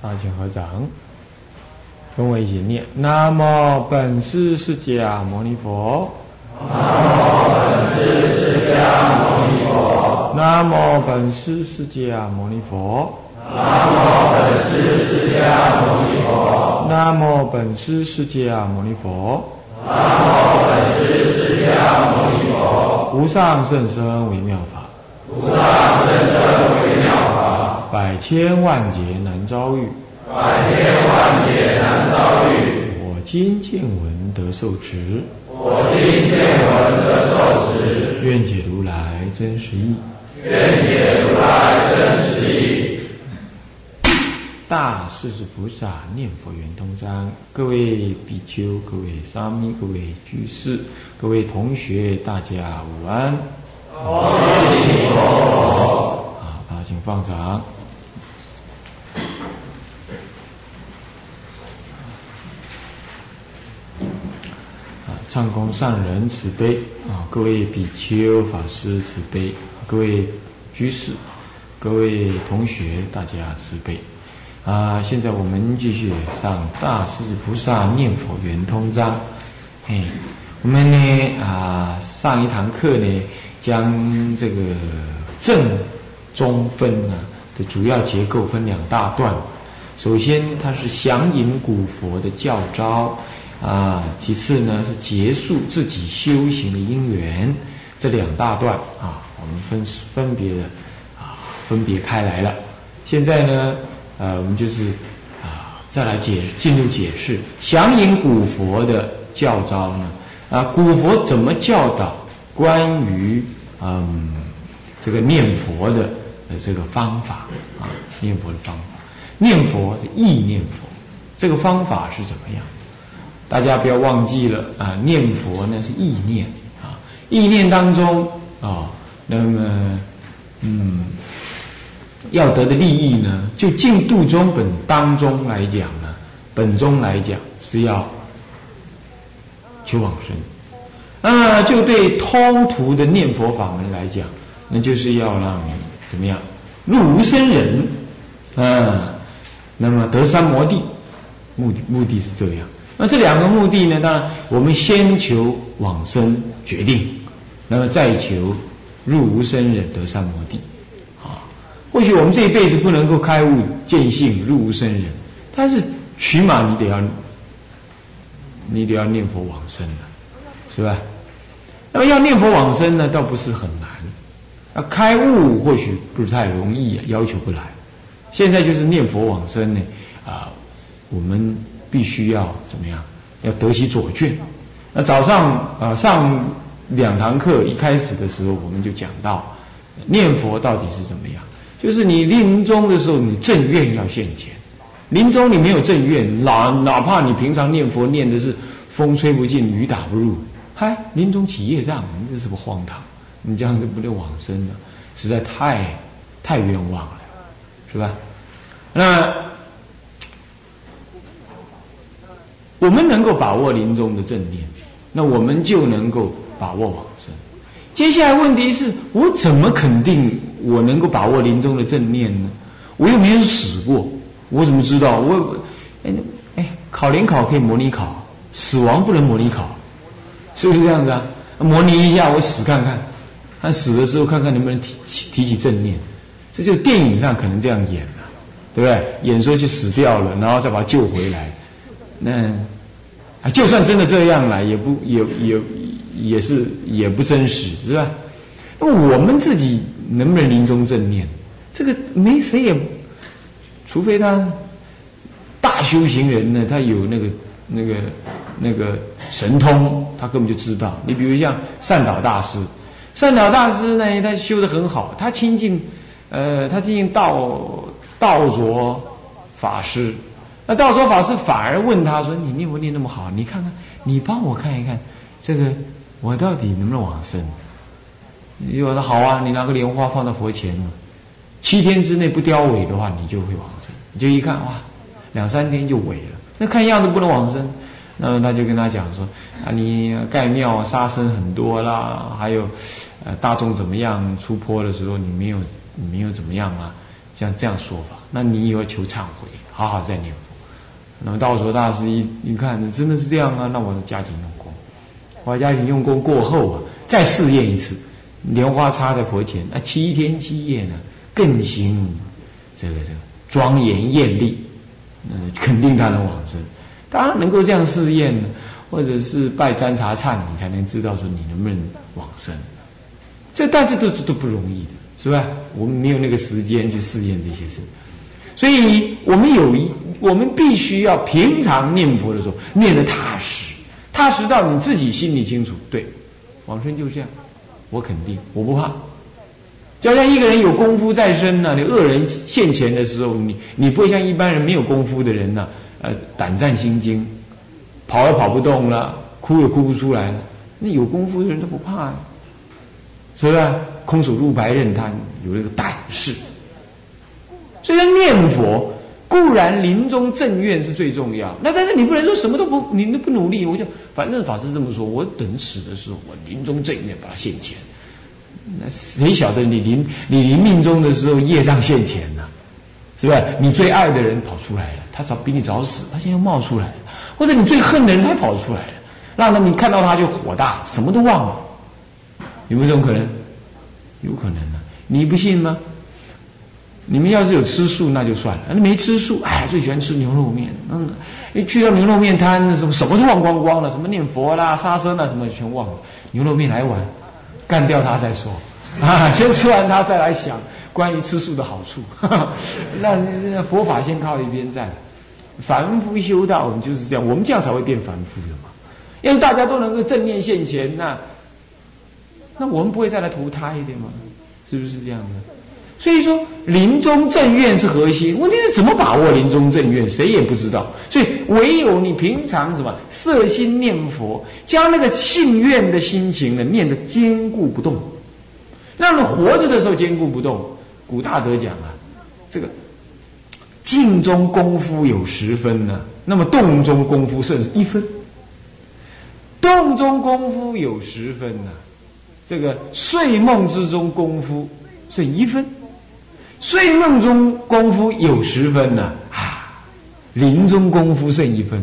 大家合掌，跟我一起念：南无本师释迦牟尼佛。南无本师释迦牟尼佛。南无本师释迦牟尼佛。南无本师释迦牟尼佛。南无本师释迦牟尼佛。无上甚深微妙法。无上甚深微妙法。百千万劫难遭遇。百千万劫难遭遇。我今见闻得受持。我今见闻得受持。愿解如来真实义。愿解如来真实义。大势至菩萨念佛圆通章，各位比丘、各位沙弥、各位居士、各位同学，大家午安。阿弥陀佛。好，大家请放掌。啊，唱功上人慈悲啊！各位比丘、法师慈悲，各位居士、各位同学，大家慈悲。啊，现在我们继续上《大势至菩萨念佛圆通章》。嘿，我们呢啊，上一堂课呢，将这个正中分啊的主要结构分两大段。首先，它是降引古佛的教招啊；其次呢，是结束自己修行的因缘。这两大段啊，我们分分别的啊，分别开来了。现在呢。呃，我们就是啊，再来解进入解释详引古佛的教招呢。啊，古佛怎么教导关于嗯这个念佛的呃这个方法啊？念佛的方法，念佛的意念佛，这个方法是怎么样？大家不要忘记了啊，念佛呢是意念啊，意念当中啊，那么嗯。要得的利益呢？就净度中本当中来讲呢，本中来讲是要求往生。那么就对通途的念佛法门来讲，那就是要让你怎么样入无生忍，啊，那么得三摩地，目的目的是这样。那这两个目的呢？当然，我们先求往生决定，那么再求入无生忍得三摩地。或许我们这一辈子不能够开悟见性入无生忍，但是起码你得要，你得要念佛往生的，是吧？那么要念佛往生呢，倒不是很难。啊开悟或许不是太容易，要求不来。现在就是念佛往生呢，啊，我们必须要怎么样？要得其左卷。那早上啊上两堂课一开始的时候，我们就讲到念佛到底是怎么样。就是你临终的时候，你正愿要现前。临终你没有正愿，哪哪怕你平常念佛念的是风吹不进，雨打不入，嗨，临终起业障，你这是不荒唐？你这样就不能往生了，实在太太冤枉了，是吧？那我们能够把握临终的正念，那我们就能够把握往生。接下来问题是我怎么肯定？我能够把握临终的正念呢？我又没有死过，我怎么知道？我哎哎，考联考可以模拟考，死亡不能模拟考，是不是这样子啊？模拟一下，我死看看，看死的时候看看能不能提提提起正念。这就电影上可能这样演了，对不对？演说就死掉了，然后再把他救回来。那啊，就算真的这样了，也不也也也是也不真实，是吧？那我们自己。能不能临终正念？这个没谁也，除非他大修行人呢，他有那个那个那个神通，他根本就知道。你比如像善导大师，善导大师呢，他修的很好，他亲近呃，他亲近道道卓法师。那道说法师反而问他说：“你念佛念那么好，你看看，你帮我看一看，这个我到底能不能往生？”你说好啊，你拿个莲花放到佛前，七天之内不凋萎的话，你就会往生。你就一看哇，两三天就萎了。那看样子不能往生，那么他就跟他讲说啊，你盖庙杀生很多啦，还有呃大众怎么样出坡的时候，你没有你没有怎么样啊？像这样说法，那你以后求忏悔，好好再念。那么道说大师一一看，真的是这样啊，那我加紧用功。我加紧用功过后啊，再试验一次，莲花插在佛前，那七天七夜呢，更行这个这个庄严艳丽，嗯，肯定他能往生。当然能够这样试验呢，或者是拜占茶忏，你才能知道说你能不能往生。这但这都都不容易的，是吧？我们没有那个时间去试验这些事，所以我们有一，我们必须要平常念佛的时候念得踏实。踏实到你自己心里清楚，对，往生就是这样，我肯定，我不怕。就像一个人有功夫在身呢，你恶人现前的时候，你你不会像一般人没有功夫的人呢，呃，胆战心惊，跑也跑不动了，哭也哭不出来了。那有功夫的人都不怕呀，是不是？空手入白刃，他有这个胆识。所以念佛。固然临终正愿是最重要，那但是你不能说什么都不，你都不努力。我就反正法师这么说，我等死的时候，我临终正愿把它现前。那谁晓得你临你临命终的时候业障现前呢？是不是？你最爱的人跑出来了，他早比你早死，他现在冒出来了；或者你最恨的人他跑出来了，让他你看到他就火大，什么都忘了。有没有这种可能？有可能啊，你不信吗？你们要是有吃素，那就算了；那没吃素，哎，最喜欢吃牛肉面。嗯，一去到牛肉面摊，什么什么都忘光光了，什么念佛啦、杀生啦，什么全忘了。牛肉面来碗，干掉它再说。啊，先吃完它，再来想关于吃素的好处。那那佛法先靠一边站。凡夫修道，我们就是这样，我们这样才会变凡夫的嘛。因为大家都能够正念现前，那那我们不会再来投胎一点吗？是不是这样的？所以说，临终正愿是核心。问题是怎么把握临终正愿，谁也不知道。所以，唯有你平常什么摄心念佛，将那个信愿的心情呢念得坚固不动，让你活着的时候坚固不动。古大德讲啊，这个静中功夫有十分呢，那么动中功夫剩一分。动中功夫有十分呢，这个睡梦之中功夫剩一分。睡梦中功夫有十分呢，啊，临终功夫剩一分，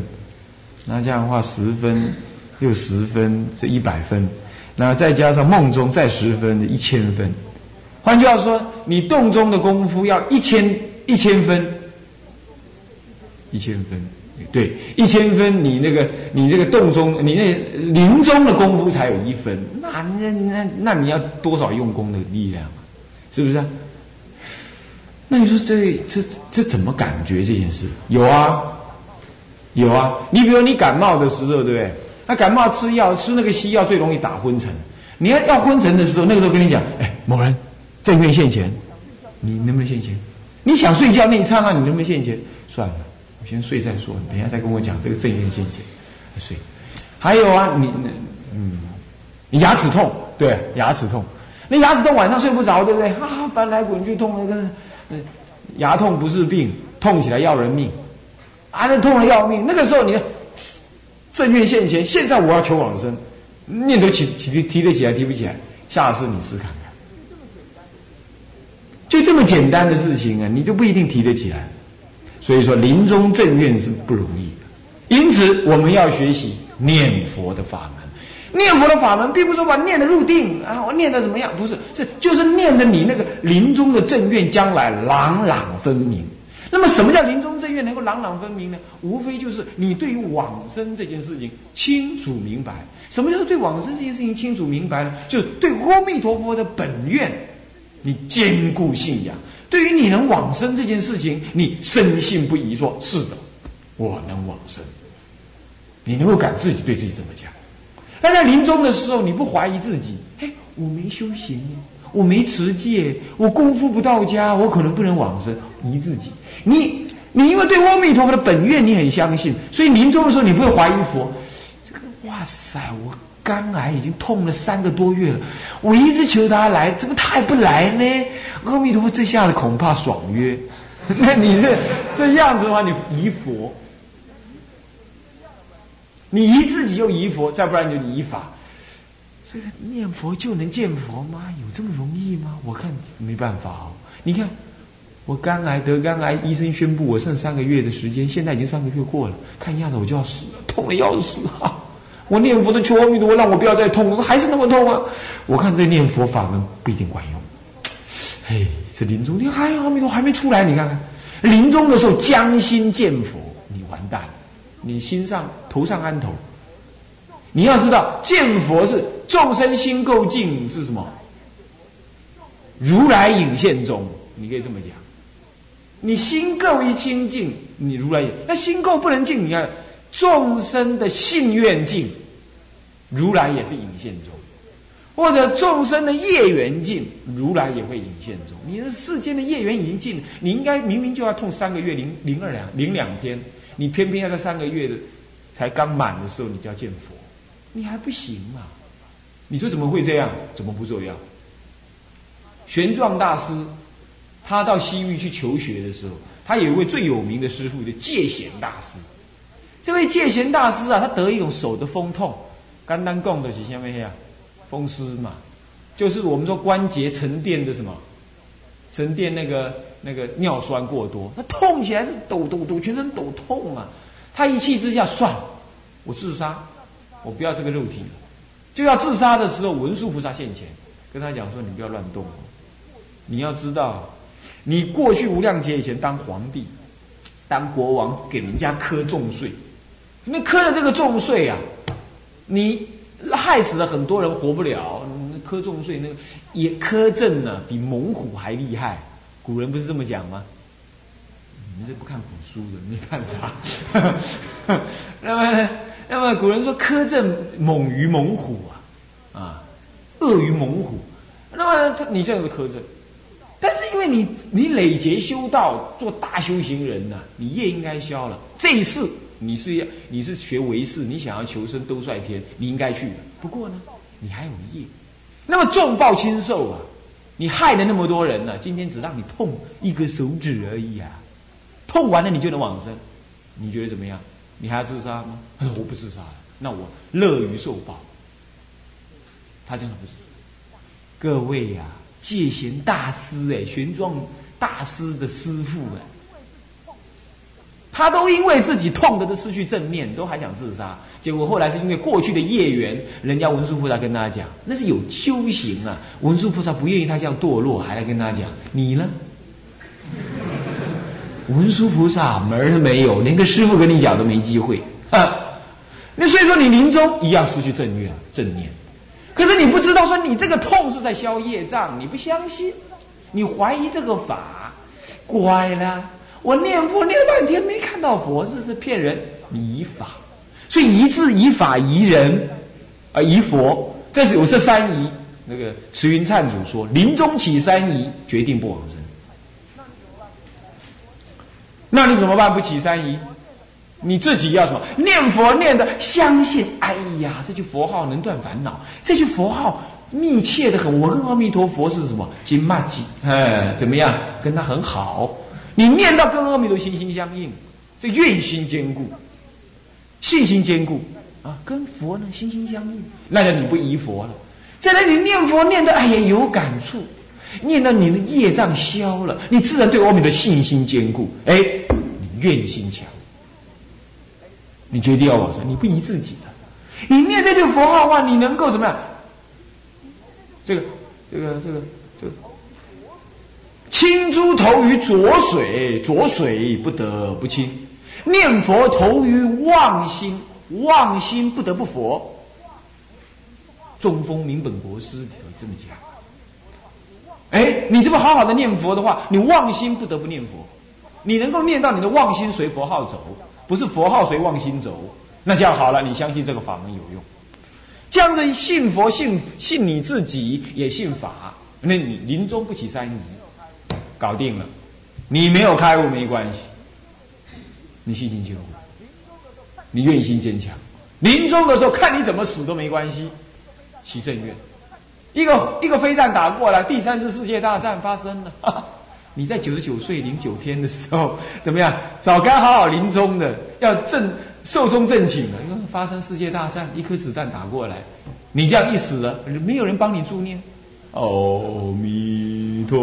那这样的话十分又十分，这一百分，那再加上梦中再十分，一千分。换句话说，你洞中的功夫要一千一千分，一千分，对，一千分，你那个你这个洞中，你那临终的功夫才有一分，那那那那你要多少用功的力量啊？是不是？那你说这这这怎么感觉这件事？有啊，有啊。你比如你感冒的时候，对不对？那感冒吃药，吃那个西药最容易打昏沉。你要要昏沉的时候，那个时候跟你讲，哎，某人正愿现前，你能不能现前？你想睡觉那一刹那，你能不能现前？算了，我先睡再说。等下再跟我讲这个正愿现前，睡。还有啊，你那嗯，你牙齿痛，对，牙齿痛。那牙齿痛晚上睡不着，对不对？啊，翻来滚去痛那个。牙痛不是病，痛起来要人命，啊，那痛的要命。那个时候你正愿现前，现在我要求往生，念头起提提得起来，提不起来，下次你试看看。就这么简单的事情啊，你就不一定提得起来。所以说，临终正愿是不容易的，因此我们要学习念佛的法门。念佛的法门，并不是说把念的入定啊，我念的怎么样？不是，是就是念的你那个临终的正愿，将来朗朗分明。那么，什么叫临终正愿能够朗朗分明呢？无非就是你对于往生这件事情清楚明白。什么叫对往生这件事情清楚明白呢？就是对阿弥陀佛的本愿，你坚固信仰。对于你能往生这件事情，你深信不疑，说是的，我能往生。你能够敢自己对自己这么讲。但在临终的时候，你不怀疑自己？哎，我没修行，我没持戒，我功夫不到家，我可能不能往生。疑自己，你你因为对阿弥陀佛的本愿你很相信，所以临终的时候你不会怀疑佛。这个哇塞，我肝癌已经痛了三个多月了，我一直求他来，怎么他还不来呢？阿弥陀佛这下子恐怕爽约。那你这这样子的话，你疑佛。你疑自己又疑佛，再不然就疑法。这个念佛就能见佛吗？有这么容易吗？我看没办法哦。你看，我肝癌得肝癌，医生宣布我剩三个月的时间，现在已经三个月过了，看样子我就要死了，痛的要死啊！我念佛的求阿弥陀佛，让我不要再痛，我还是那么痛啊！我看这念佛法门不一定管用。嘿，这临终你还阿弥陀还没出来，你看看，临终的时候将心见佛，你完蛋了，你心上头上安头。你要知道，见佛是众生心够净，是什么？如来影现中，你可以这么讲。你心够一清净，你如来那心够不能净，你看。众生的信愿境，如来也是影现中；或者众生的业缘境，如来也会影现中。你的世间的业缘已经尽，你应该明明就要痛三个月零零二两零两天，你偏偏要在三个月的才刚满的时候，你就要见佛，你还不行嘛？你说怎么会这样？怎么不这样？玄奘大师，他到西域去求学的时候，他有一位最有名的师傅，叫戒贤大师。这位戒贤大师啊，他得一种手的风痛，肝单供的是什么呀？风湿嘛，就是我们说关节沉淀的什么？沉淀那个那个尿酸过多，他痛起来是抖抖抖，全身抖痛啊！他一气之下，算了，我自杀，我不要这个肉体了。就要自杀的时候，文殊菩萨现前，跟他讲说：“你不要乱动，你要知道，你过去无量劫以前当皇帝、当国王，给人家磕重税。”那磕的这个重税啊，你害死了很多人活不了。磕重税那个也磕正呢，比猛虎还厉害。古人不是这么讲吗？你们是不看古书的，没办法。那么呢，那么古人说苛政猛于猛虎啊，啊，恶于猛虎。那么他你这样的苛政，但是因为你你累劫修道做大修行人呐，你业应该消了。这一次。你是要你是学唯识，你想要求生兜率天，你应该去。不过呢，你还有业，那么重报轻受啊！你害了那么多人呢，今天只让你痛一个手指而已啊，痛完了你就能往生，你觉得怎么样？你还要自杀吗？我不自杀，那我乐于受报。他真的不是，各位呀，戒贤大师哎，玄奘大师的师傅哎。他都因为自己痛的都失去正念，都还想自杀。结果后来是因为过去的业缘，人家文殊菩萨跟他讲，那是有修行啊。文殊菩萨不愿意他这样堕落，还来跟他讲，你呢？文殊菩萨门儿都没有，连个师傅跟你讲都没机会。那所以说你临终一样失去正念正念。可是你不知道说你这个痛是在消业障，你不相信，你怀疑这个法，乖了。我念佛念半天没看到佛，这是骗人。你以法，所以一字以法疑人，啊疑佛，这是有这三疑。那个慈云忏主说，临终起三疑，决定不往生。那你怎么办？不起三疑，你自己要什么？念佛念的相信。哎呀，这句佛号能断烦恼，这句佛号密切的很。我跟阿弥陀佛是什么？金骂吉，哎，怎么样？跟他很好。你念到跟阿弥陀心心相印，这愿心坚固，信心坚固啊，跟佛呢心心相印，那就你不疑佛了。在那里念佛念的，哎呀有感触，念到你的业障消了，你自然对阿弥陀信心坚固。哎，你愿心强，你决定要往生，你不疑自己的，你念这句佛号话，你能够怎么样？这个，这个，这个。清珠投于浊水，浊水不得不清；念佛投于妄心，妄心不得不佛。中风明本国师这么讲。哎，你这么好好的念佛的话，你妄心不得不念佛，你能够念到你的妄心随佛号走，不是佛号随妄心走，那这样好了，你相信这个法门有用，这样子信佛信信你自己也信法，那你临终不起三疑。搞定了，你没有开悟没关系，你信心坚固，你愿心坚强，临终的时候看你怎么死都没关系，起正愿。一个一个飞弹打过来，第三次世界大战发生了，你在九十九岁零九天的时候怎么样？早该好好临终的，要正寿终正寝了。发生世界大战，一颗子弹打过来，你这样一死了，没有人帮你助念，阿弥。陀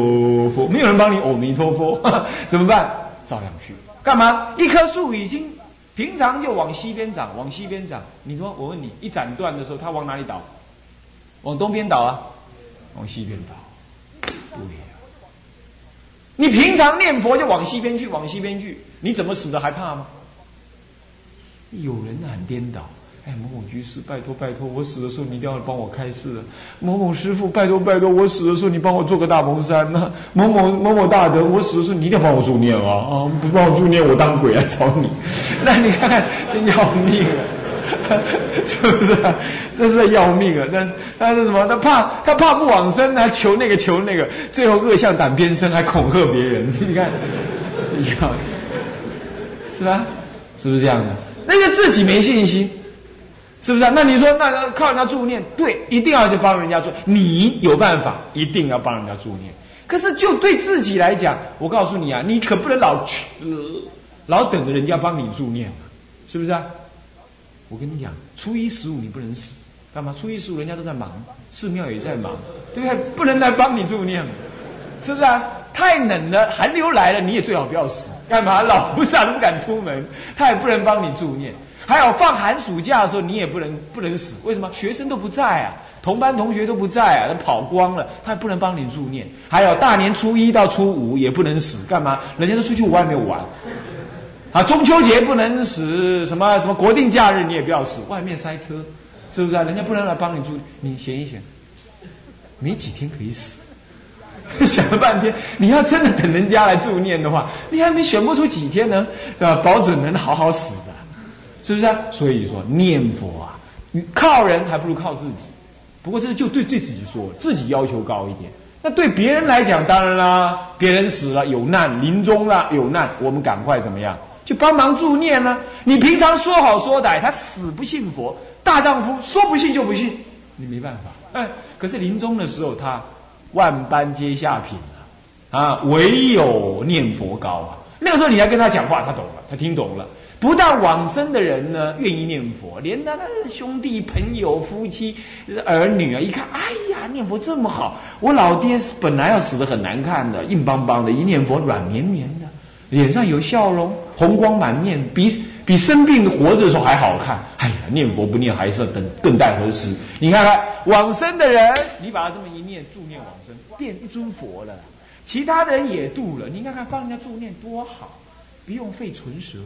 佛，没有人帮你阿弥陀佛，怎么办？照样去。干嘛？一棵树已经平常就往西边长，往西边长。你说，我问你，一斩断的时候，它往哪里倒？往东边倒啊？往西边倒？对呀。你平常念佛就往西边去，往西边去，你怎么死的还怕吗？有人很颠倒。哎，某某居士，拜托拜托，我死的时候你一定要帮我开示。某某师傅，拜托拜托，我死的时候你帮我做个大蒙山呐。某某某某大德，我死的时候你一定要帮我助念啊啊！不帮我助念，我当鬼来找你。那你看看，真要命啊！是不是？这是在要命啊！那他是什么？他怕他怕不往生，还求那个求那个，最后恶向胆边生，还恐吓别人。你看，这要是吧？是不是这样的？那个自己没信心。是不是？那你说，那靠人家助念，对，一定要去帮人家做。你有办法，一定要帮人家助念。可是就对自己来讲，我告诉你啊，你可不能老去，老等着人家帮你助念，是不是啊？我跟你讲，初一十五你不能死，干嘛？初一十五人家都在忙，寺庙也在忙，对不对？不能来帮你助念，是不是啊？太冷了，寒流来了，你也最好不要死，干嘛？老菩萨都不敢出门，他也不能帮你助念。还有放寒暑假的时候，你也不能不能死。为什么？学生都不在啊，同班同学都不在啊，都跑光了，他也不能帮你助念。还有大年初一到初五也不能死，干嘛？人家都出去外面玩。啊，中秋节不能死，什么什么国定假日你也不要死，外面塞车，是不是啊？人家不能来帮你助，你想一想，没几天可以死。想了半天，你要真的等人家来助念的话，你还没选不出几天呢，是吧？保准能好好死的。是不是啊？所以说念佛啊，靠人还不如靠自己。不过这就对对自己说，自己要求高一点。那对别人来讲，当然啦，别人死了有难，临终了有难，我们赶快怎么样？就帮忙助念呢？你平常说好说歹，他死不信佛，大丈夫说不信就不信，你没办法。哎，可是临终的时候，他万般皆下品啊啊，唯有念佛高啊。那个时候你要跟他讲话，他懂了，他听懂了。不但往生的人呢愿意念佛，连他的兄弟朋友、夫妻、儿女啊，一看，哎呀，念佛这么好！我老爹本来要死的很难看的，硬邦邦的，一念佛软绵绵的，脸上有笑容，红光满面，比比生病活着的时候还好看。哎呀，念佛不念还是等更待何时？你看看往生的人，你把他这么一念助念往生，变一尊佛了，其他的人也度了。你看看帮人家助念多好，不用费唇舌。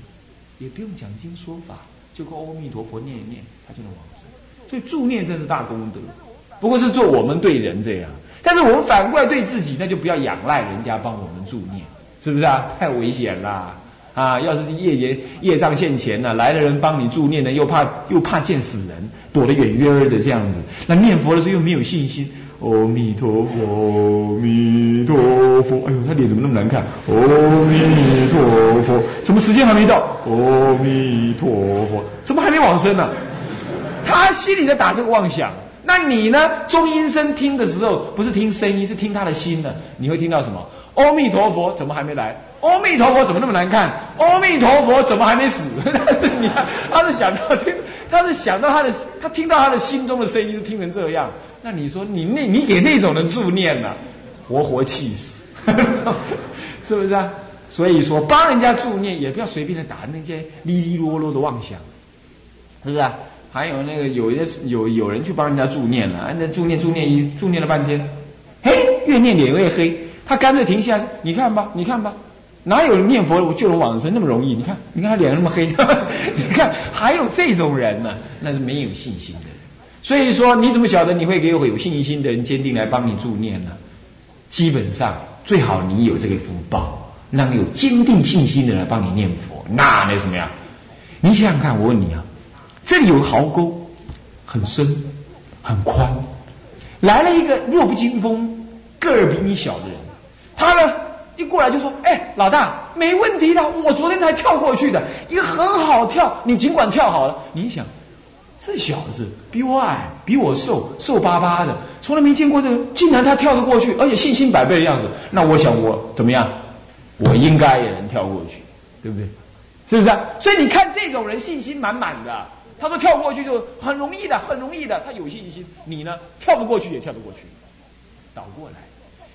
也不用讲经说法，就跟阿弥陀佛念一念，他就能往生。所以助念真是大功德，不过是做我们对人这样。但是我们反过来对自己，那就不要仰赖人家帮我们助念，是不是啊？太危险啦！啊，要是业业业障现前呢，来的人帮你助念呢，又怕又怕见死人，躲得远远的这样子。那念佛的时候又没有信心。阿弥陀佛，阿弥陀佛。哎呦，他脸怎么那么难看？阿弥陀佛，怎么时间还没到？阿弥陀佛，怎么还没往生呢？他心里在打这个妄想。那你呢？中阴身听的时候，不是听声音，是听他的心的。你会听到什么？阿弥陀佛，怎么还没来？阿弥陀佛，怎么那么难看？阿弥陀佛，怎么还没死？他是想到听，他是想到他的，他听到他的心中的声音，就听成这样。那你说你那，你给那种人助念呢，活活气死，是不是啊？所以说帮人家助念，也不要随便的打那些哩哩啰啰的妄想，是不是啊？还有那个有些有有人去帮人家助念了，那助念助念一助念了半天，嘿，越念脸越黑，他干脆停下，你看吧，你看吧，哪有念佛我就能往生那么容易？你看，你看他脸那么黑，你看还有这种人呢，那是没有信心的。所以说，你怎么晓得你会给我有信心的人坚定来帮你助念呢？基本上最好你有这个福报，让有坚定信心的人来帮你念佛，那那什么呀？你想想看，我问你啊，这里有个壕沟，很深，很宽，来了一个弱不禁风、个儿比你小的人，他呢一过来就说：“哎，老大，没问题的，我昨天才跳过去的，一个很好跳，你尽管跳好了。”你想。这小子比我矮，比我瘦，瘦巴巴的，从来没见过这个，竟然他跳得过去，而且信心百倍的样子。那我想我怎么样？我应该也能跳过去，对不对？是不是啊？所以你看这种人信心满满的，他说跳过去就很容易的，很容易的，他有信心。你呢，跳不过去也跳得过去，倒过来，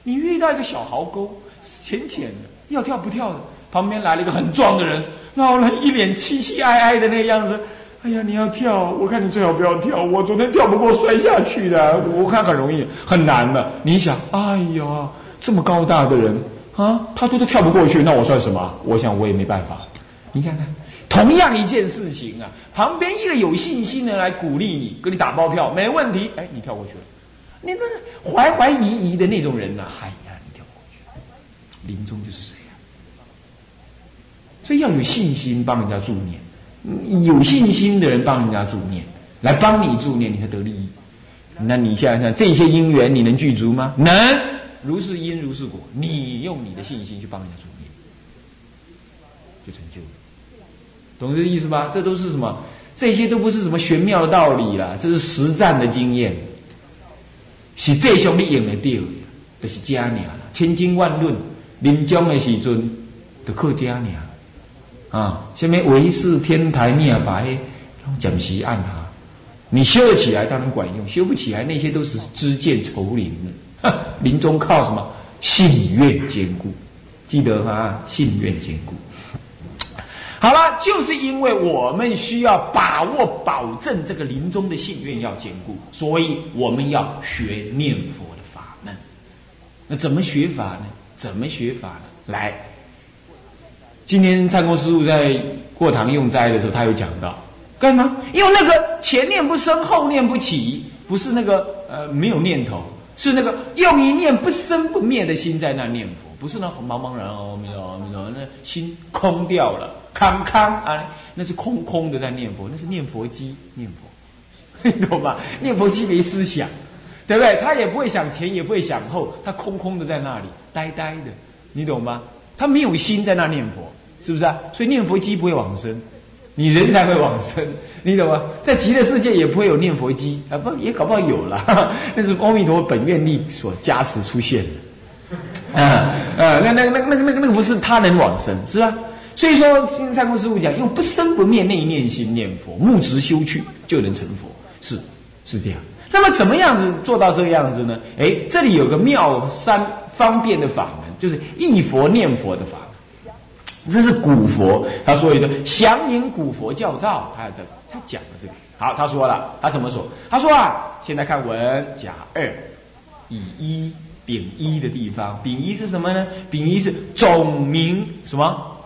你遇到一个小壕沟，浅浅的，要跳不跳的？旁边来了一个很壮的人，然后呢一脸凄凄哀哀的那个样子。哎呀，你要跳，我看你最好不要跳。我昨天跳不过摔下去的，我看很容易，很难的。你想，哎呀，这么高大的人啊，他都都跳不过去，那我算什么？我想我也没办法。你看看，同样一件事情啊，旁边一个有信心的来鼓励你，给你打包票，没问题。哎，你跳过去了。你那怀怀疑疑的那种人呢？哎呀，你跳过去。临终就是谁呀，所以要有信心帮人家助念。有信心的人帮人家助念，来帮你助念，你才得利益。那你想想，这些因缘你能具足吗？能，如是因如是果。你用你的信心去帮人家助念，就成就了。懂这个意思吧？这都是什么？这些都不是什么玄妙的道理啦，这是实战的经验。是这兄弟用得掉的，就是家娘千经万论，临终的时阵，就靠家娘。啊，下面唯是天台灭白，讲习按他，你修得起来当然管用，修不起来那些都是知见愁灵的。临终靠什么？信愿坚固，记得哈，信愿坚固。好了，就是因为我们需要把握、保证这个临终的信愿要坚固，所以我们要学念佛的法门。那怎么学法呢？怎么学法呢？来。今天参公师傅在过堂用斋的时候，他有讲到干嘛？因为那个前念不生，后念不起，不是那个呃没有念头，是那个用一念不生不灭的心在那念佛，不是那茫茫然哦，没有没有，那心空掉了，康康啊，那是空空的在念佛，那是念佛机念佛，你懂吧？念佛机没思想，对不对？他也不会想前，也不会想后，他空空的在那里，呆呆的，你懂吗？他没有心在那念佛。是不是啊？所以念佛机不会往生，你人才会往生，你懂吗？在极乐世界也不会有念佛机啊，不也搞不好有了，那是阿弥陀本愿力所加持出现的，啊啊，那那那那那那个不是他能往生，是吧？所以说，新三公师傅讲，用不生不灭那一念心念佛，木直修去就能成佛，是是这样。那么怎么样子做到这个样子呢？哎，这里有个妙三方便的法门，就是一佛念佛的法。这是古佛，他说一个祥引古佛教照，他这个他讲的这个好，他说了，他怎么说？他说啊，现在看文甲二乙一丙一的地方，丙一是什么呢？丙一是总名什么？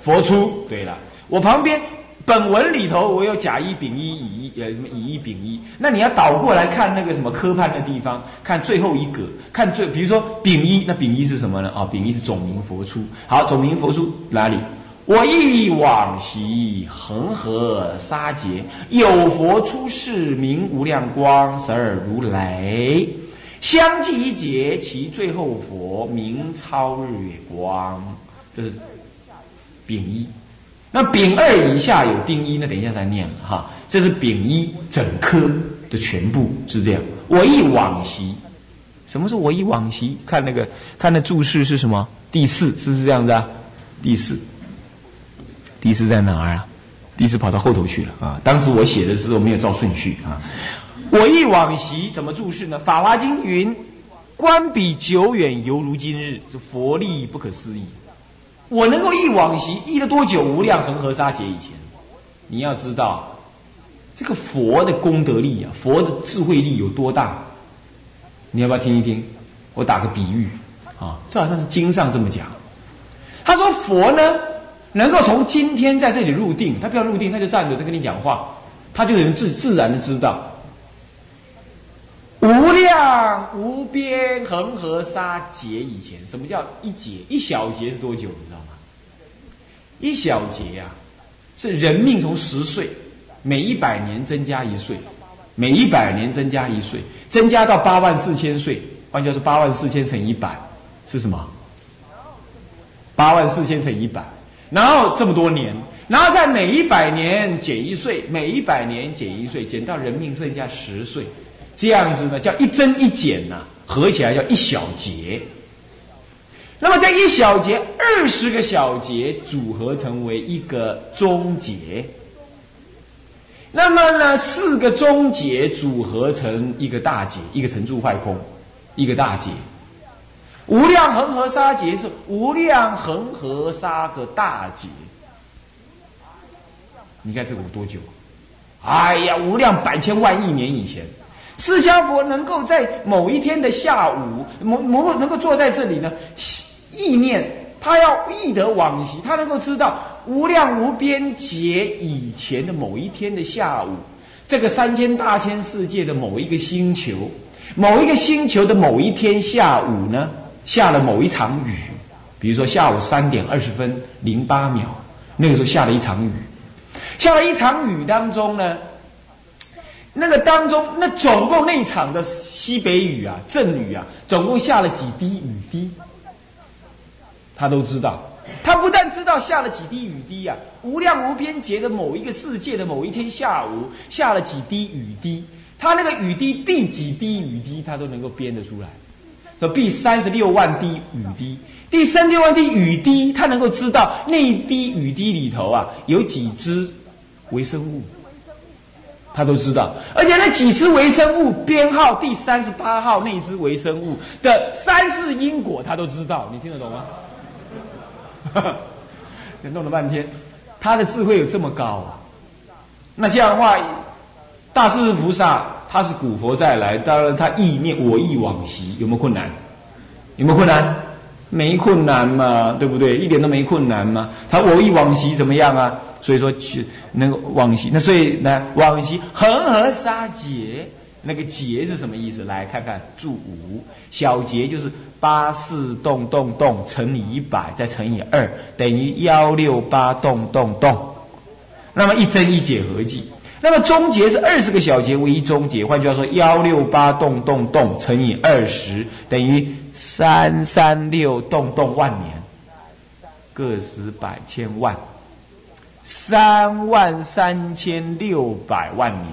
佛出。对了，我旁边。本文里头我有甲一丙一乙一呃什么乙一丙一，那你要倒过来看那个什么科判的地方，看最后一格，看最比如说丙一，那丙一是什么呢？啊，丙一是总名佛出。好，总名佛出哪里？我忆往昔恒河沙劫，有佛出世名无量光，十二如来，相继一劫，其最后佛名超日月光。这是丙一。那丙二以下有丁一，那等一下再念了哈。这是丙一整科的全部是这样。我忆往昔，什么是我忆往昔？看那个，看那注释是什么？第四是不是这样子啊？第四，第四在哪儿啊？第四跑到后头去了啊。当时我写的时候没有照顺序啊。我忆往昔怎么注释呢？《法华经》云：观彼久远，犹如今日，这佛力不可思议。我能够忆往昔，忆了多久？无量恒河沙劫以前，你要知道，这个佛的功德力啊，佛的智慧力有多大？你要不要听一听？我打个比喻啊，这好像是经上这么讲。他说佛呢，能够从今天在这里入定，他不要入定，他就站着在跟你讲话，他就能自自然的知道。无量无边恒河沙劫以前，什么叫一劫？一小劫是多久？你知道吗？一小劫呀，是人命从十岁，每一百年增加一岁，每一百年增加一岁，增加到八万四千岁。换句话说，八万四千乘一百是什么？八万四千乘一百，然后这么多年，然后在每一百年减一岁，每一百年减一岁，减到人命剩下十岁。这样子呢，叫一增一减呐，合起来叫一小节。那么这一小节，二十个小节组合成为一个中节。那么呢，四个中节组合成一个大节，一个成住坏空，一个大节。无量恒河沙劫是无量恒河沙个大劫。你看这个有多久？哎呀，无量百千万亿年以前，释迦佛能够在某一天的下午，某某能够坐在这里呢，意念他要忆得往昔，他能够知道无量无边劫以前的某一天的下午，这个三千大千世界的某一个星球，某一个星球的某一天下午呢，下了某一场雨，比如说下午三点二十分零八秒，那个时候下了一场雨。下了一场雨当中呢，那个当中那总共那场的西北雨啊，阵雨啊，总共下了几滴雨滴，他都知道。他不但知道下了几滴雨滴啊，无量无边劫的某一个世界的某一天下午下了几滴雨滴，他那个雨滴第几滴雨滴，他都能够编得出来。说第三十六万滴雨滴。第三十六万滴雨滴，他能够知道那一滴雨滴里头啊有几只微生物，他都知道。而且那几只微生物编号第三十八号那只微生物的三世因果，他都知道。你听得懂吗？这弄了半天，他的智慧有这么高啊？那这样的话，大势菩萨他是古佛再来，当然他意念我意往昔，有没有困难？有没有困难？没困难嘛，对不对？一点都没困难嘛。他我意往昔怎么样啊？所以说去那个往昔，那所以呢，往昔恒河沙劫，那个劫是什么意思？来看看注五，小劫就是八四洞洞洞乘以一百再乘以二，等于幺六八洞洞洞。那么一增一减合计，那么终结是二十个小节为一终结，换句话说，幺六八洞洞洞乘以二十等于。三三六洞洞万年，个十百千万，三万三千六百万年。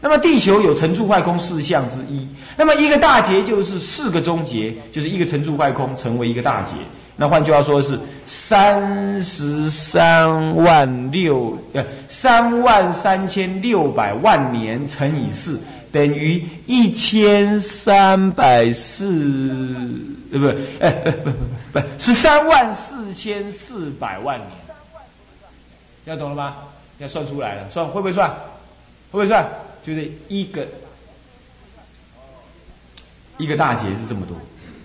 那么地球有成住坏空四象之一，那么一个大劫就是四个终结，就是一个成住坏空成为一个大劫。那换句话说是三十三万六呃三万三千六百万年乘以四。等于一千三百四，呃不，哎不不不不，十三万四千四百万年，要懂了吗？要算出来了，算会不会算？会不会算？就是一个一个大劫是这么多，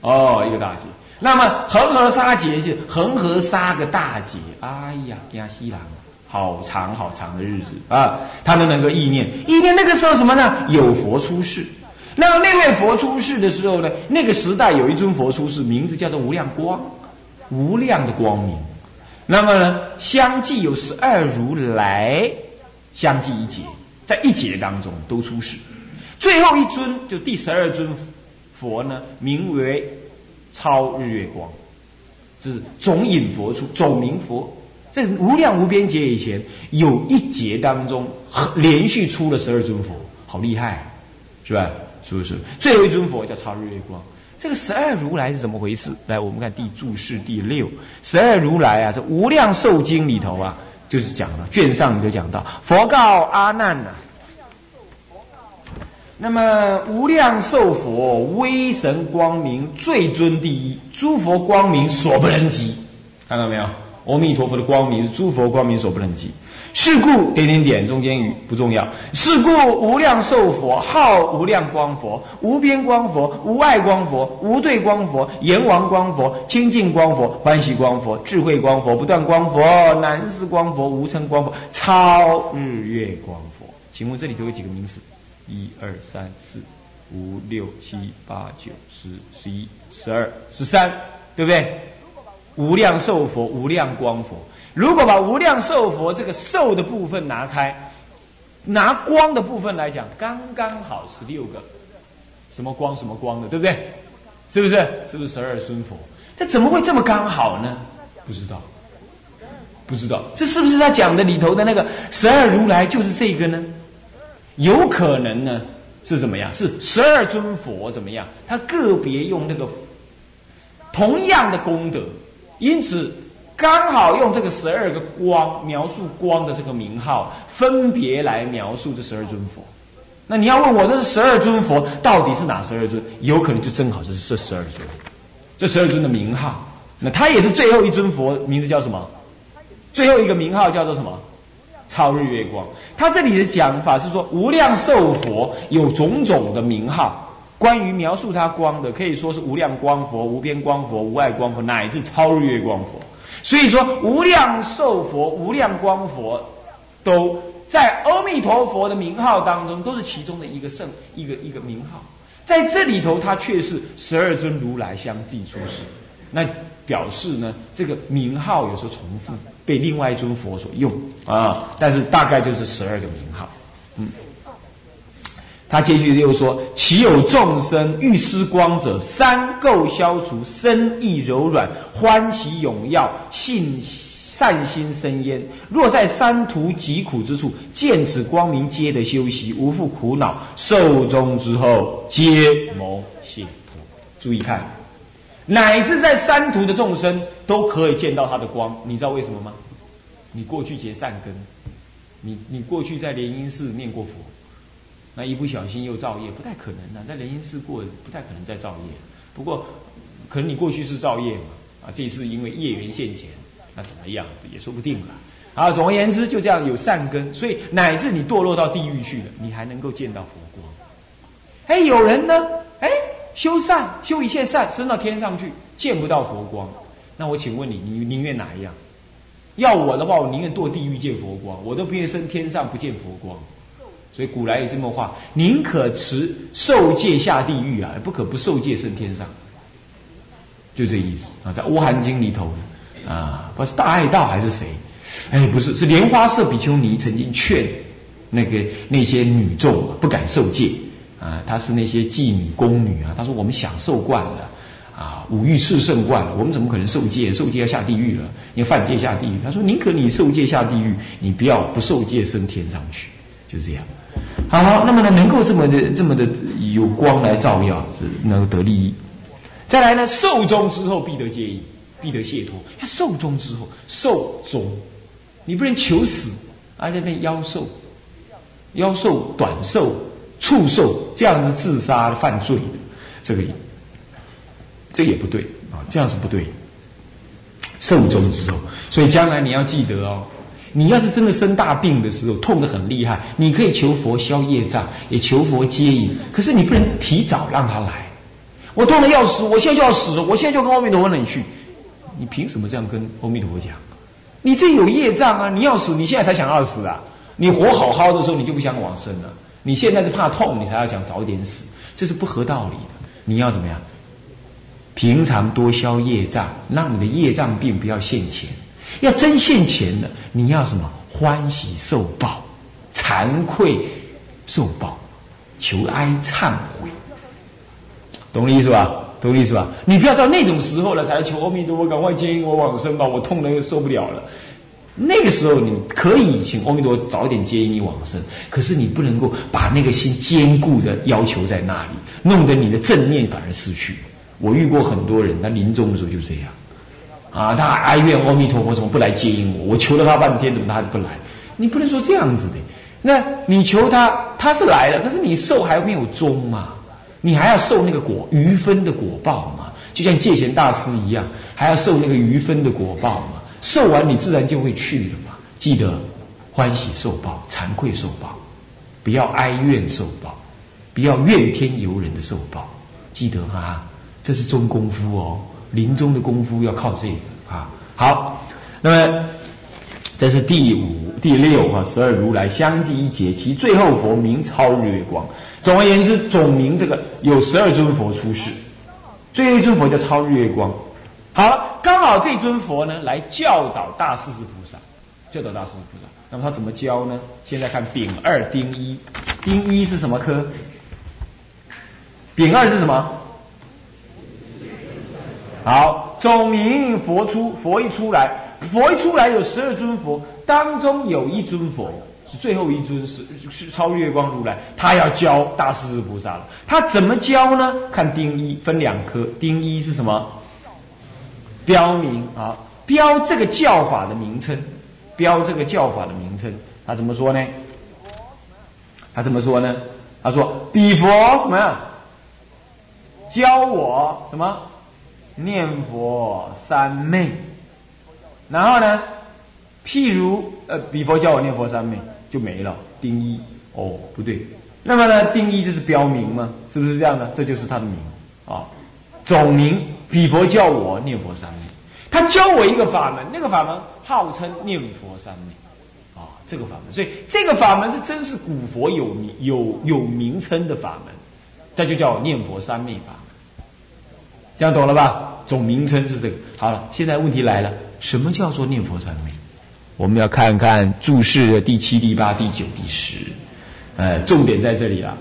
哦，一个大劫。那么恒河沙劫是恒河沙个大劫，哎呀，惊死人！好长好长的日子啊！他都能够意念，意念那个时候什么呢？有佛出世。那么那位佛出世的时候呢？那个时代有一尊佛出世，名字叫做无量光，无量的光明。那么呢，相继有十二如来，相继一劫，在一劫当中都出世。最后一尊就第十二尊佛呢，名为超日月光，这是总引佛出，总名佛。在无量无边劫以前，有一劫当中连续出了十二尊佛，好厉害，是吧？是不是？最后一尊佛叫超日月光。这个十二如来是怎么回事？来，我们看第注释第六，十二如来啊，这无量寿经里头啊，就是讲了卷上就讲到，佛告阿难呐，那么无量寿佛威神光明最尊第一，诸佛光明所不能及，看到没有？阿弥陀佛的光明是诸佛光明所不能及，是故点点点中间语不重要。是故无量寿佛号无量光佛、无边光佛、无碍光佛、无对光佛、阎王光佛、清净光佛、欢喜光佛、智慧光佛、不断光佛、南师光佛、无称光佛、超日月光佛。请问这里头有几个名词？一二三四五六七八九十十一十二十三，对不对？无量寿佛，无量光佛。如果把无量寿佛这个寿的部分拿开，拿光的部分来讲，刚刚好十六个，什么光什么光的，对不对？是不是？是不是十二尊佛？这怎么会这么刚好呢？不知道，不知道。这是不是他讲的里头的那个十二如来就是这个呢？有可能呢，是怎么样？是十二尊佛怎么样？他个别用那个同样的功德。因此，刚好用这个十二个光描述光的这个名号，分别来描述这十二尊佛。那你要问我，这是十二尊佛到底是哪十二尊？有可能就正好是这十二尊。这十二尊的名号。那他也是最后一尊佛，名字叫什么？最后一个名号叫做什么？超日月光。他这里的讲法是说，无量寿佛有种种的名号。关于描述他光的，可以说是无量光佛、无边光佛、无碍光佛，乃至超日月光佛。所以说，无量寿佛、无量光佛，都在阿弥陀佛的名号当中，都是其中的一个圣一个一个名号。在这里头，它却是十二尊如来相继出世，那表示呢，这个名号有时候重复，被另外一尊佛所用啊。但是大概就是十二个名号，嗯。他接续又说：“岂有众生欲失光者，三垢消除，身意柔软，欢喜踊跃，信善心生焉。若在三途疾苦之处，见此光明，皆得修习，无复苦恼。寿终之后，皆谋解脱。注意看，乃至在三途的众生都可以见到他的光。你知道为什么吗？你过去结善根，你你过去在莲因寺念过佛。”那一不小心又造业，不太可能的。在人因寺过，不太可能再造业。不过，可能你过去是造业嘛？啊，这次因为业缘现前，那怎么样也说不定了。啊，总而言之，就这样有善根，所以乃至你堕落到地狱去了，你还能够见到佛光。哎，有人呢，哎，修善，修一切善，升到天上去，见不到佛光。那我请问你，你宁愿哪一样？要我的话，我宁愿堕地狱见佛光，我都不愿升天上不见佛光。所以古来有这么话：宁可持受戒下地狱啊，不可不受戒升天上。就这意思啊，在《乌含经》里头啊，不是大爱道还是谁？哎，不是，是莲花色比丘尼曾经劝那个那些女众不敢受戒啊。她是那些妓女宫女啊，她说我们享受惯了啊，五欲炽盛惯了，我们怎么可能受戒？受戒要下地狱了，因为犯戒下地狱。他说宁可你受戒下地狱，你不要不受戒升天上去，就这样。好，那么呢，能够这么的、这么的有光来照耀，是能够得利益。再来呢，寿终之后必得戒意，必得解脱。他寿终之后，寿终，你不能求死，而且那夭寿、夭寿、短寿、畜寿这样子自杀犯罪，这个，这也不对啊，这样是不对。寿终之后，所以将来你要记得哦。你要是真的生大病的时候，痛得很厉害，你可以求佛消业障，也求佛接引。可是你不能提早让他来。我痛得要死，我现在就要死，我现在就跟阿弥陀佛那里去。你凭什么这样跟阿弥陀佛讲？你这有业障啊！你要死，你现在才想要死啊！你活好好的时候，你就不想往生了。你现在是怕痛，你才要讲早点死，这是不合道理的。你要怎么样？平常多消业障，让你的业障病不要现前。要真现钱的，你要什么？欢喜受报，惭愧受报，求哀忏悔，懂我意思吧？懂我意思吧？你不要到那种时候了，才求阿弥陀佛赶快接引我往生吧，我痛的又受不了了。那个时候你可以请阿弥陀早点接引你往生，可是你不能够把那个心坚固的要求在那里，弄得你的正念反而失去。我遇过很多人，他临终的时候就这样。啊，他哀怨阿弥陀佛怎么不来接引我？我求了他半天，怎么他不来？你不能说这样子的。那你求他，他是来了，可是你受还没有终嘛？你还要受那个果余分的果报嘛？就像戒贤大师一样，还要受那个余分的果报嘛？受完你自然就会去了嘛？记得欢喜受报，惭愧受报，不要哀怨受报，不要怨天尤人的受报。记得啊，这是中功夫哦。临终的功夫要靠这个啊！好，那么这是第五、第六啊，十二如来相继一劫，其最后佛名超日月光。总而言之，总名这个有十二尊佛出世，最后一尊佛叫超日月光。好了，刚好这尊佛呢来教导大势至菩萨，教导大势至菩萨。那么他怎么教呢？现在看丙二丁一，丁一是什么科？丙二是什么？好，总名佛出，佛一出来，佛一出来有十二尊佛，当中有一尊佛是最后一尊，是是超越光如来，他要教大势至菩萨了。他怎么教呢？看丁一分两科，丁一是什么？标明啊，标这个教法的名称，标这个教法的名称，他怎么说呢？他怎么说呢？他说：“比佛什么呀？教我什么？”念佛三昧。然后呢，譬如呃，比佛教我念佛三昧就没了，定义哦，不对。那么呢，定义就是标明嘛，是不是这样的？这就是他的名啊，总名比佛教我念佛三昧。他教我一个法门，那个法门号称念佛三昧啊。这个法门，所以这个法门是真是古佛有名有有名称的法门，这就叫念佛三昧法。这样懂了吧？总名称是这个。好了，现在问题来了，什么叫做念佛三昧？我们要看看注释的第七、第八、第九、第十，呃，重点在这里了，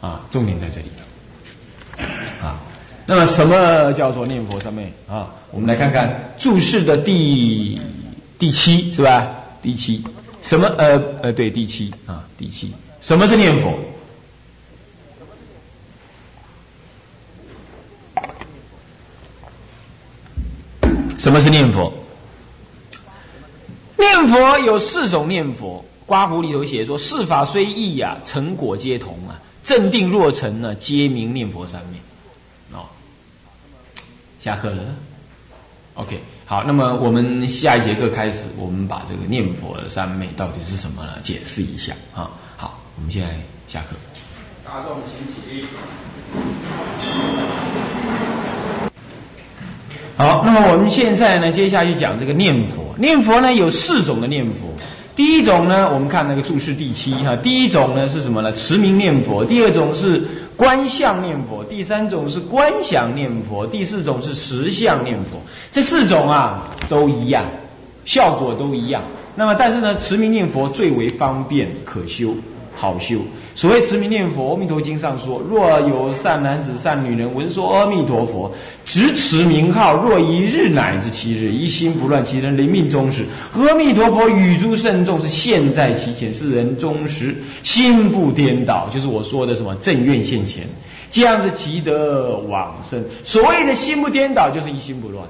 啊，重点在这里了，啊，那么什么叫做念佛三昧啊？我们来看看注释的第第七是吧？第七。什么？呃呃，对，第七啊，第七，什么是念佛？什么是念佛？念佛有四种念佛，刮胡里头写说：事法虽异呀，成果皆同啊。正定若成呢，皆名念佛三昧。哦，下课了。OK。好，那么我们下一节课开始，我们把这个念佛的三昧到底是什么呢？解释一下啊。好，我们现在下课。大众请起立。好，那么我们现在呢，接下去讲这个念佛。念佛呢有四种的念佛。第一种呢，我们看那个注释第七哈。第一种呢是什么呢？持名念佛。第二种是。观相念佛，第三种是观想念佛，第四种是实相念佛。这四种啊都一样，效果都一样。那么但是呢，持名念佛最为方便可修，好修。所谓持名念佛，《阿弥陀经》上说：若有善男子、善女人闻说阿弥陀佛，执持名号，若一日乃至七日，一心不乱，其人临命终时，阿弥陀佛与诸圣众是现在其前，是人终时心不颠倒，就是我说的什么正愿现前，这样子即得往生。所谓的心不颠倒，就是一心不乱。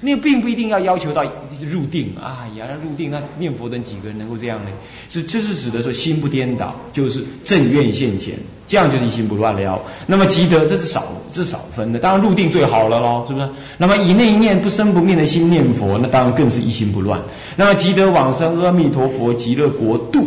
那并不一定要要求到入定啊，呀，入定那念佛的几个人能够这样呢？是就是指的说心不颠倒，就是正愿现前，这样就是一心不乱了。那么积德这是少，这是少分的。当然入定最好了喽，是不是？那么以那一念不生不灭的心念佛，那当然更是一心不乱。那么积德往生阿弥陀佛极乐国度。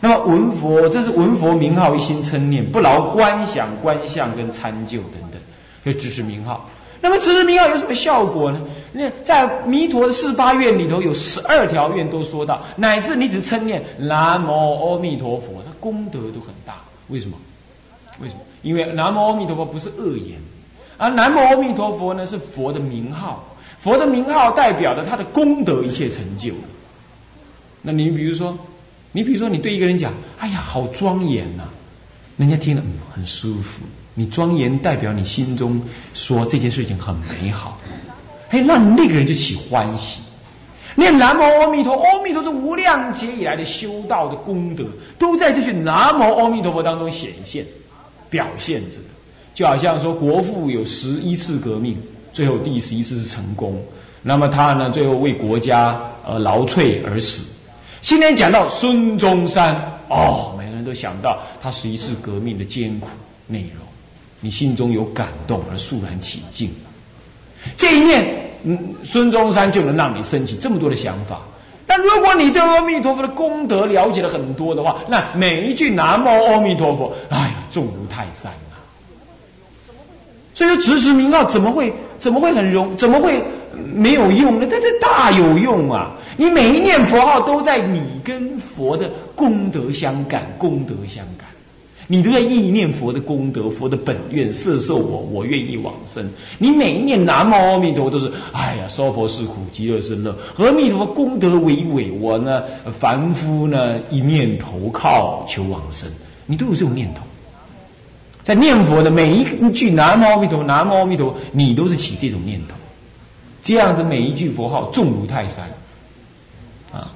那么闻佛，这是闻佛名号一心称念，不劳观想观相跟参就等等，就只是名号。那么只是名号有什么效果呢？那在弥陀的四八愿里头有十二条愿都说到，乃至你只称念南无阿弥陀佛，他功德都很大。为什么？为什么？因为南无阿弥陀佛不是恶言，而南无阿弥陀佛呢是佛的名号，佛的名号代表了他的功德一切成就。那你比如说，你比如说你对一个人讲，哎呀，好庄严呐，人家听了嗯很舒服。你庄严代表你心中说这件事情很美好。哎，那那个人就起欢喜，念南无阿弥陀，阿弥陀是无量劫以来的修道的功德，都在这句南无阿弥陀佛当中显现、表现着。就好像说，国父有十一次革命，最后第十一次是成功，那么他呢，最后为国家而劳瘁而死。今天讲到孙中山，哦，每个人都想到他十一次革命的艰苦内容，你心中有感动而肃然起敬。这一念，嗯，孙中山就能让你升起这么多的想法。那如果你对阿弥陀佛的功德了解了很多的话，那每一句南无阿弥陀佛，哎呀，重如泰山啊！所以说，持持名号怎么会怎么会很容，怎么会没有用呢？这这大有用啊！你每一念佛号都在你跟佛的功德相感，功德相感。你都在意念佛的功德，佛的本愿，摄受我，我愿意往生。你每一念南无阿弥陀佛，都是哎呀，娑婆是苦，极乐是乐。阿弥陀佛功德为伟，我呢凡夫呢一念投靠求往生，你都有这种念头。在念佛的每一句南无阿弥陀，南无阿弥陀，你都是起这种念头。这样子每一句佛号重如泰山，啊，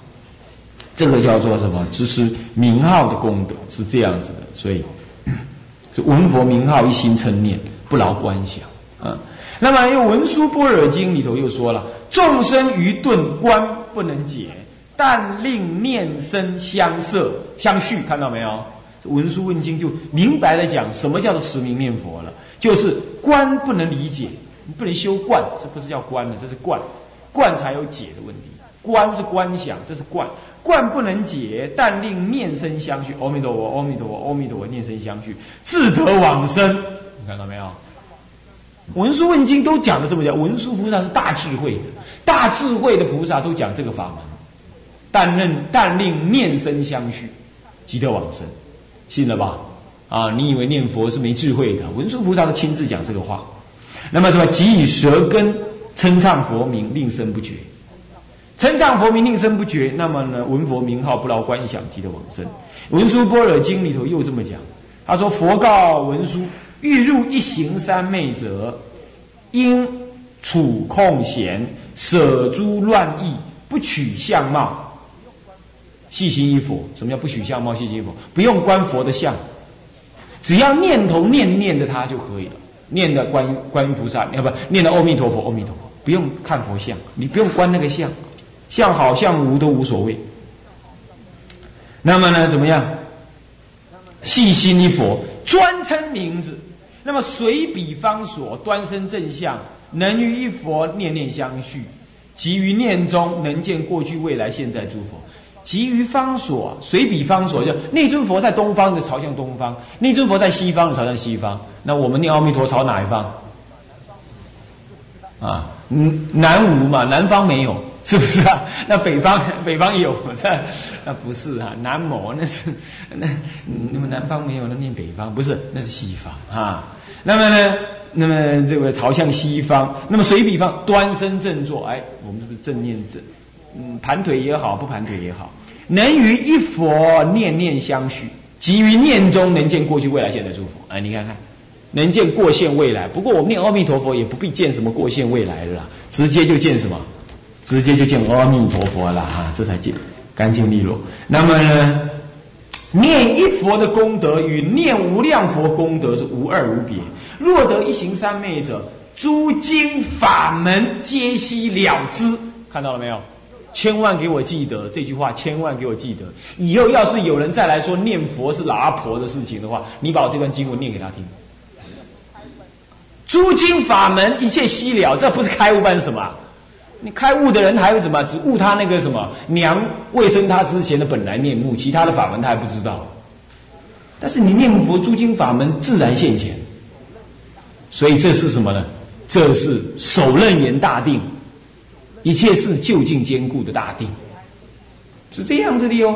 这个叫做什么？只是名号的功德是这样子的。所以，是闻佛名号一心称念，不劳观想啊。那么又《文殊般若经》里头又说了：众生愚钝观不能解，但令念生相摄相续。看到没有？《文殊问经》就明白的讲什么叫做持名念佛了，就是观不能理解，你不能修观，这不是叫观了，这是观，观才有解的问题。观是观想，这是观，观不能解，但令念声相续。阿弥陀佛，阿弥陀佛，阿弥陀佛，念声相续，自得往生。你看到没有？文殊问经都讲的这么讲，文殊菩萨是大智慧的，大智慧的菩萨都讲这个法门，但令但令念声相续，即得往生，信了吧？啊，你以为念佛是没智慧的？文殊菩萨都亲自讲这个话。那么什么？即以舌根称唱佛名，令声不绝。称唱佛名，令声不绝。那么呢，闻佛名号，不劳观想，即得往生。文殊般若经里头又这么讲，他说：佛告文殊。欲入一行三昧者，应处空闲，舍诸乱意，不取相貌，细心依佛。什么叫不取相貌，细心依佛？不用观佛的相，只要念头念念着他就可以了。念的观观音菩萨，要不念的阿弥陀佛，阿弥陀佛，不用看佛像，你不用观那个相，相好像无都无所谓。那么呢，怎么样？细心一佛，专称名字。那么随彼方所端身正相，能于一佛念念相续，即于念中能见过去未来现在诸佛。即于方所随彼方所，就那尊佛在东方的朝向东方，那尊佛在西方的朝向西方。那我们念阿弥陀朝哪一方？啊，嗯，南无嘛，南方没有，是不是啊？那北方北方有，是吧那不是啊？南无那是那那么南方没有，那念北方不是？那是西方啊。那么呢？那么这个朝向西方，那么随比方端身正坐，哎，我们这个正念正，嗯，盘腿也好，不盘腿也好，能与一佛念念相续，即于念中能见过去、未来、现在诸佛。哎，你看看，能见过现未来。不过我们念阿弥陀佛也不必见什么过现未来了，直接就见什么？直接就见阿弥陀佛了哈，这才见干净利落。那么呢？念一佛的功德与念无量佛功德是无二无别。若得一行三昧者，诸经法门皆悉了之。看到了没有？千万给我记得这句话，千万给我记得。以后要是有人再来说念佛是老阿婆的事情的话，你把我这段经文念给他听。诸经法门一切悉了，这不是开悟般是什么？你开悟的人还有什么？只悟他那个什么娘未生他之前的本来面目，其他的法门他还不知道。但是你念佛诸经法门自然现前，所以这是什么呢？这是首楞严大定，一切是就近坚固的大定，是这样子的哟。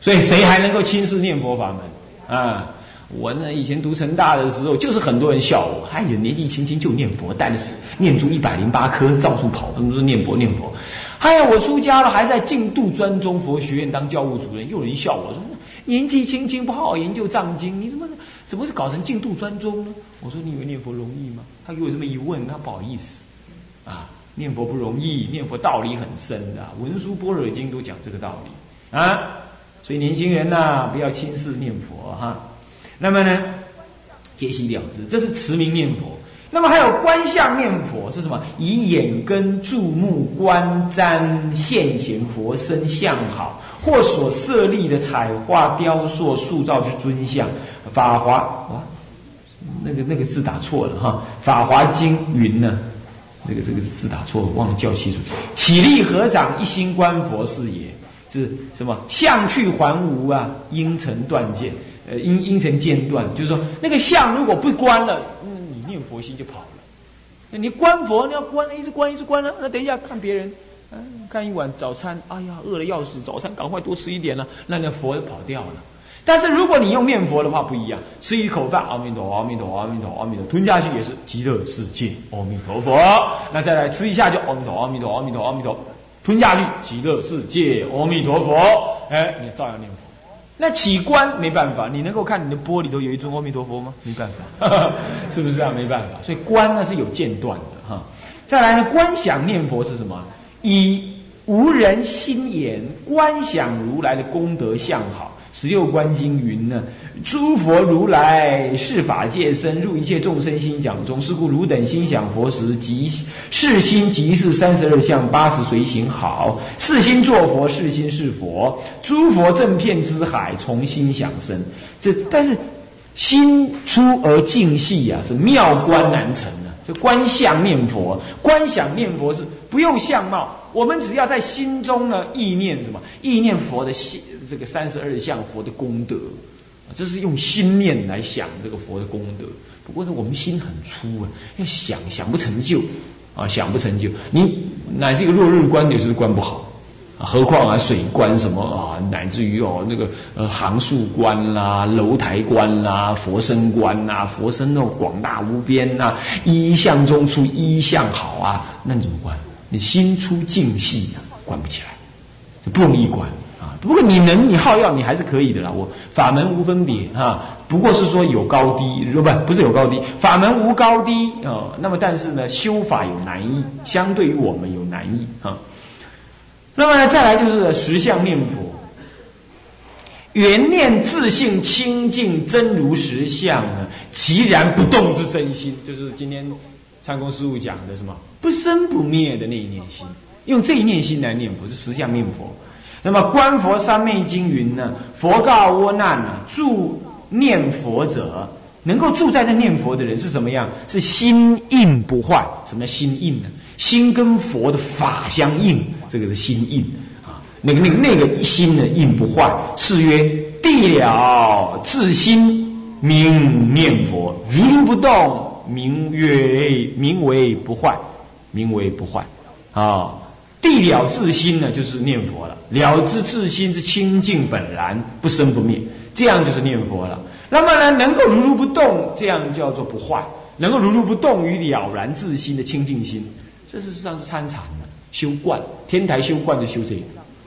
所以谁还能够轻视念佛法门啊？我呢，以前读成大的时候，就是很多人笑我，哎呀，年纪轻轻就念佛，但是念出一百零八颗，到处跑，他们说念佛念佛。哎呀，我出家了，还在净度专宗佛学院当教务主任，又有人笑我说，年纪轻轻不好好研究藏经，你怎么怎么会搞成净度专宗呢？我说你以为念佛容易吗？他给我这么一问，那不好意思啊，念佛不容易，念佛道理很深的，文殊般若经都讲这个道理啊。所以年轻人呐，不要轻视念佛哈。那么呢，皆悉了之，这是持名念佛。那么还有观相念佛是什么？以眼根注目观瞻现前佛身相好，或所设立的彩画雕塑塑造之尊像。法华啊，那个那个字打错了哈。法华经云呢，那个这个字打错了，忘了叫清楚。起立合掌一心观佛是也，是什么？相去还无啊，因尘断见。呃，因因成间断，就是说那个相如果不关了，那你念佛心就跑了。那你观佛，你要观，一直观，一直观了。那等一下看别人，嗯，看一碗早餐，哎呀，饿的要死，早餐赶快多吃一点了，那那佛就跑掉了。但是如果你用念佛的话，不一样，吃一口饭，阿弥陀，阿弥陀，阿弥陀，阿弥陀，吞下去也是极乐世界，阿弥陀佛。那再来吃一下就阿弥陀，阿弥陀，阿弥陀，阿弥陀，吞下去极乐世界，阿弥陀佛。哎，你照样念佛。那起观没办法，你能够看你的玻璃都有一尊阿弥陀佛吗？没办法，是不是啊？没办法，所以观呢是有间断的哈。再来呢，观想念佛是什么？以无人心眼观想如来的功德相好。十六观经云呢，诸佛如来是法界身，入一切众生心讲中。是故汝等心想佛时，即是心即是三十二相八十随行好。是心作佛，是心是佛。诸佛正片之海，从心想生。这但是心出而境细呀，是妙观难成啊。这观相念佛，观想念佛是不用相貌，我们只要在心中呢意念什么？意念佛的心，这个三十二相佛的功德，这是用心念来想这个佛的功德。不过呢，我们心很粗啊，要想想不成就啊，想不成就，你乃至一个落日观，有时候观不好。何况啊，水观什么啊，乃至于哦，那个呃，行树观啦、楼台观啦、佛身观呐，佛身那种广大无边呐，一相中出一相好啊，那你怎么观？你心出静细呀，观不起来，就不容易观。不过你能，你好药，你还是可以的啦。我法门无分别啊，不过是说有高低，说不不是有高低，法门无高低啊。那么但是呢，修法有难易，相对于我们有难易啊。那么，再来就是实相念佛，原念自性清净真如实相呢，其然不动之真心，就是今天参公师傅讲的什么不生不灭的那一念心，用这一念心来念佛是实相念佛。那么观佛三昧经云呢，佛告阿难呢，住念佛者，能够住在那念佛的人是什么样？是心印不坏。什么叫心印呢？心跟佛的法相应。这个是心印啊，那个那个那个心呢印不坏，是曰地了自心名念佛，如如不动，名曰名为不坏，名为不坏啊。地了自心呢，就是念佛了，了知自心之清净本然，不生不灭，这样就是念佛了。那么呢，能够如如不动，这样叫做不坏；能够如如不动于了然自心的清净心，这事实上是参禅的。修观，天台修观就修这个，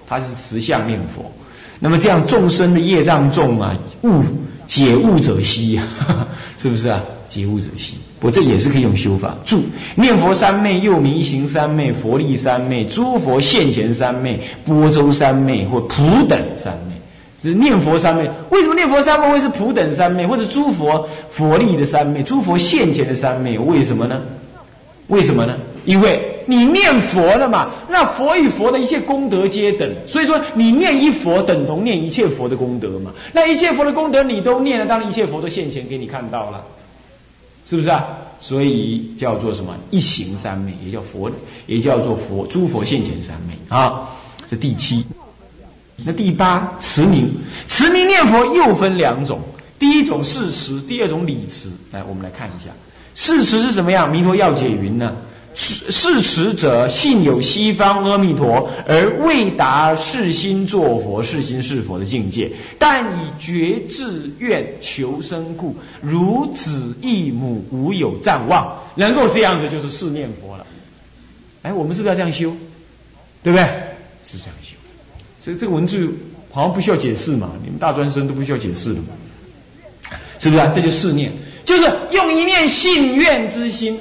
他是持相念佛。那么这样众生的业障重啊，悟解悟者稀，是不是啊？解悟者稀，我这也是可以用修法。注念佛三昧，又名行三昧、佛力三昧、诸佛现前三昧、波州三昧或普等三昧。是念佛三昧，为什么念佛三昧会是普等三昧，或者诸佛佛力的三昧、诸佛现前的三昧？为什么呢？为什么呢？因为你念佛了嘛，那佛与佛的一切功德皆等，所以说你念一佛等同念一切佛的功德嘛。那一切佛的功德你都念了，当然一切佛都现前给你看到了，是不是啊？所以叫做什么一行三昧，也叫佛，也叫做佛诸佛现前三昧啊。这第七，那第八持名，持名念佛又分两种，第一种是持，第二种理持。来，我们来看一下，是持是什么样？弥陀要解云呢？是是持者信有西方阿弥陀，而未达世心作佛、世心是佛的境界，但以觉志愿求生故，如子异母，无有暂忘，能够这样子就是四念佛了。哎，我们是不是要这样修？对不对？是这样修。这这个文字好像不需要解释嘛？你们大专生都不需要解释的嘛？是不是？啊？这就四念，就是用一念信愿之心。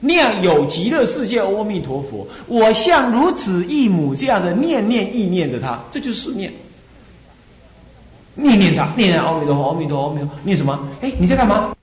念有极乐世界阿弥陀佛，我像如子异母这样的念念意念着他，这就是念，念念他，念念阿弥陀佛，阿弥陀佛，阿弥陀，念什么？哎，你在干嘛？